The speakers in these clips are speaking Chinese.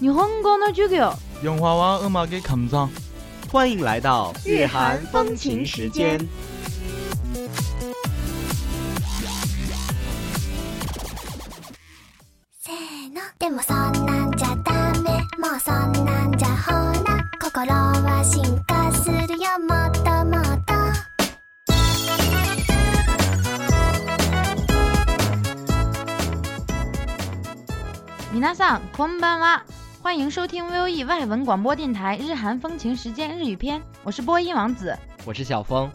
日本語の授業。 영화와 음악의 감상 欢迎来到日韩风情时间。せーのでもそんなんじゃダメもうそんなんじゃほら心は進化するよもっともっと皆さんこんばんは， 欢迎收听 VOE 外文广播电台日韩风情时间日语篇，我是播音王子。我是小峰。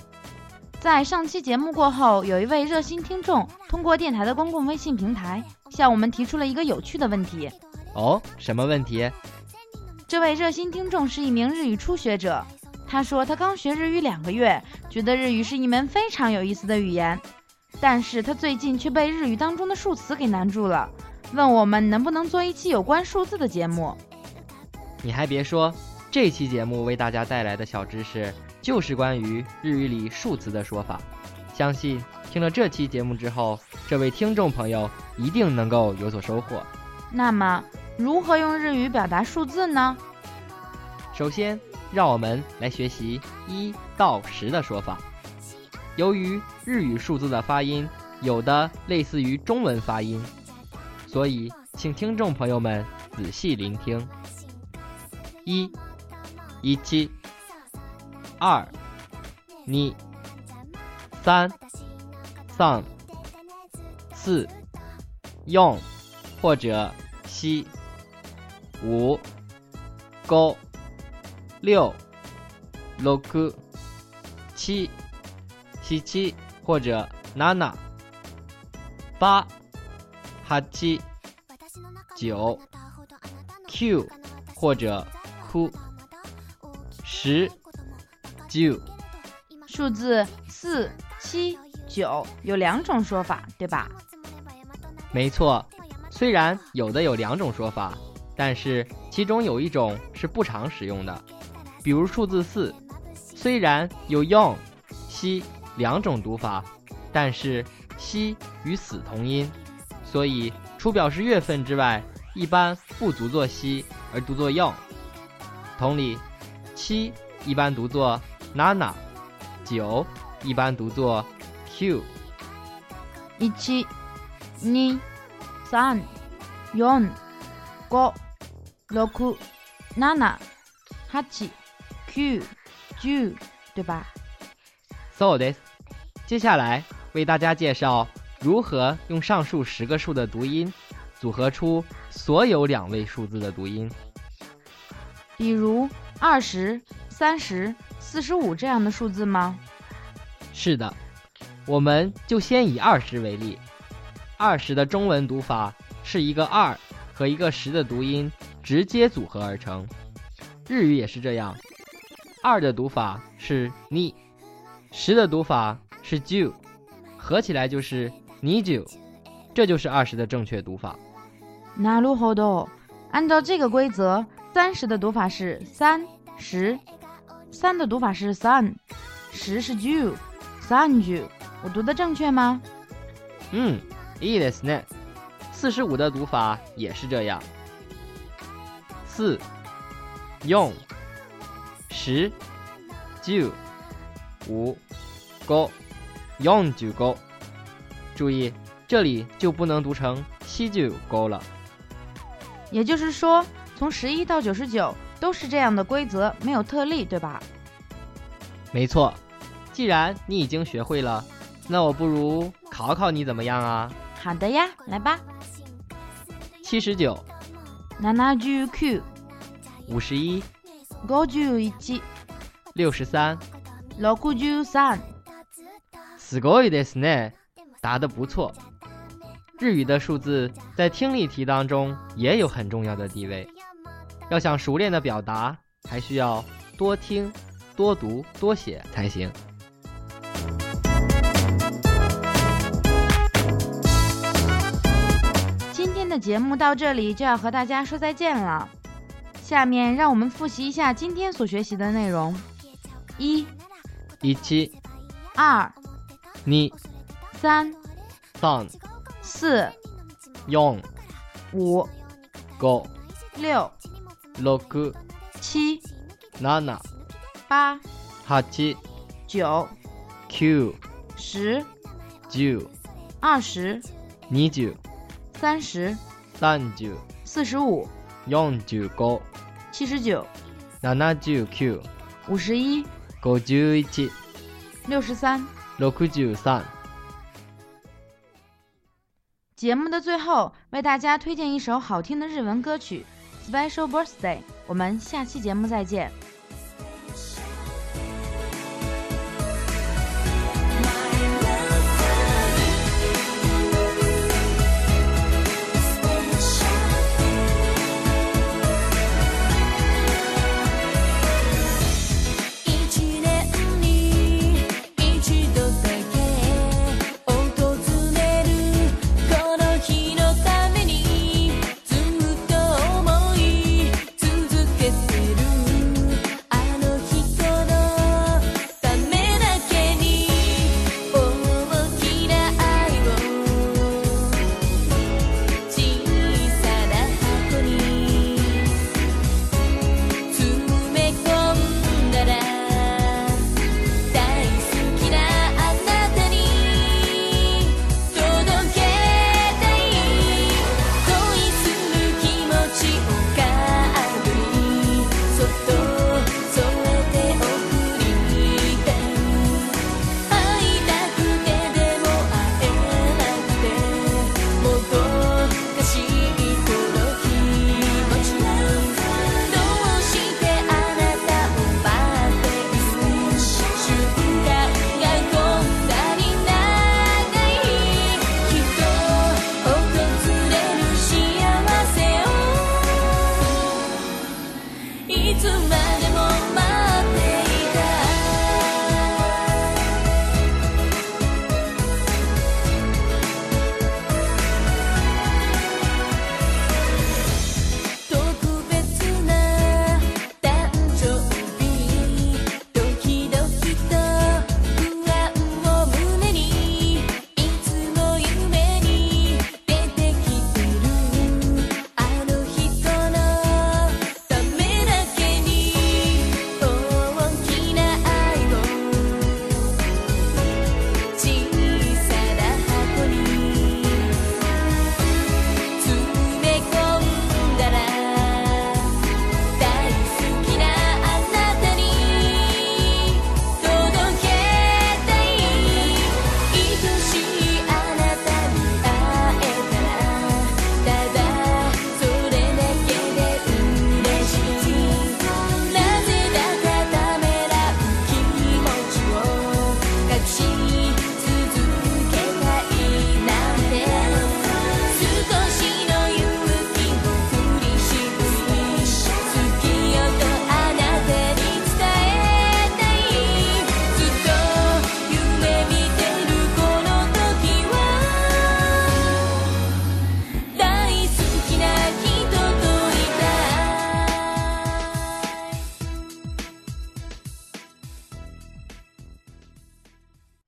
在上期节目过后，有一位热心听众通过电台的公共微信平台向我们提出了一个有趣的问题。哦，什么问题？这位热心听众是一名日语初学者，他说他刚学日语两个月，觉得日语是一门非常有意思的语言，但是他最近却被日语当中的数词给难住了，问我们能不能做一期有关数字的节目。你还别说，这期节目为大家带来的小知识就是关于日语里数词的说法。相信听了这期节目之后，这位听众朋友一定能够有所收获。那么，如何用日语表达数字呢？首先，让我们来学习一到十的说法。由于日语数字的发音有的类似于中文发音，所以请听众朋友们仔细聆听。一，一七，二，二，三，三，四，用。或者西，五，五，六，六，七，七。或者七，八，八，九，九或者哭，十，九。数字四、七、九有两种说法，对吧？没错，虽然有的有两种说法，但是其中有一种是不常使用的，比如数字四，虽然有 yong、西两种读法，但是西与死同音，所以除表示月份之外，一般不读作西而读作 yong。同理，七一般读作 nana，九一般读作 q。一、二、三、四、五、六、七、八、九、十，对吧？So this，接下来为大家介绍如何用上述十个数的读音组合出所有两位数字的读音。比如二十、三十、四十五这样的数字吗？是的，我们就先以二十为例。二十的中文读法是一个二和一个十的读音直接组合而成，日语也是这样。二的读法是你，十的读法是 ju，合起来就是 你 ju，这就是二十的正确读法。なるほど。按照这个规则，三十的读法是三十，三的读法是三，十是 ju，三 ju。我读的正确吗？嗯，いいですね。四十五的读法也是这样。四、四、十、九、五、五、四十五。 注意，这里就不能读成西九勾了。也就是说，从十一到九十九， 都是这样的规则，没有特例，对吧？没错。既然你已经学会了，那我不如考考你怎么样啊？好的呀，来吧。七十九。七十九。五十一。五十一。六十三。六十三。すごいですね， 答得不错。日语的数字在听力题当中也有很重要的地位。要想熟练的表达，还需要多听、多读、多写才行。今天的节目到这里就要和大家说再见了。下面让我们复习一下今天所学习的内容：一、一七、二。二、三、三、四、四、五、五、六、六、七、七、八、八、九、九、十、九、二十、二十、三十、三十、四十五、四十五、七十九、七十九、五十一、五十一、六十三。六十三。节目的最后，为大家推荐一首好听的日文歌曲《Special Birthday》。我们下期节目再见。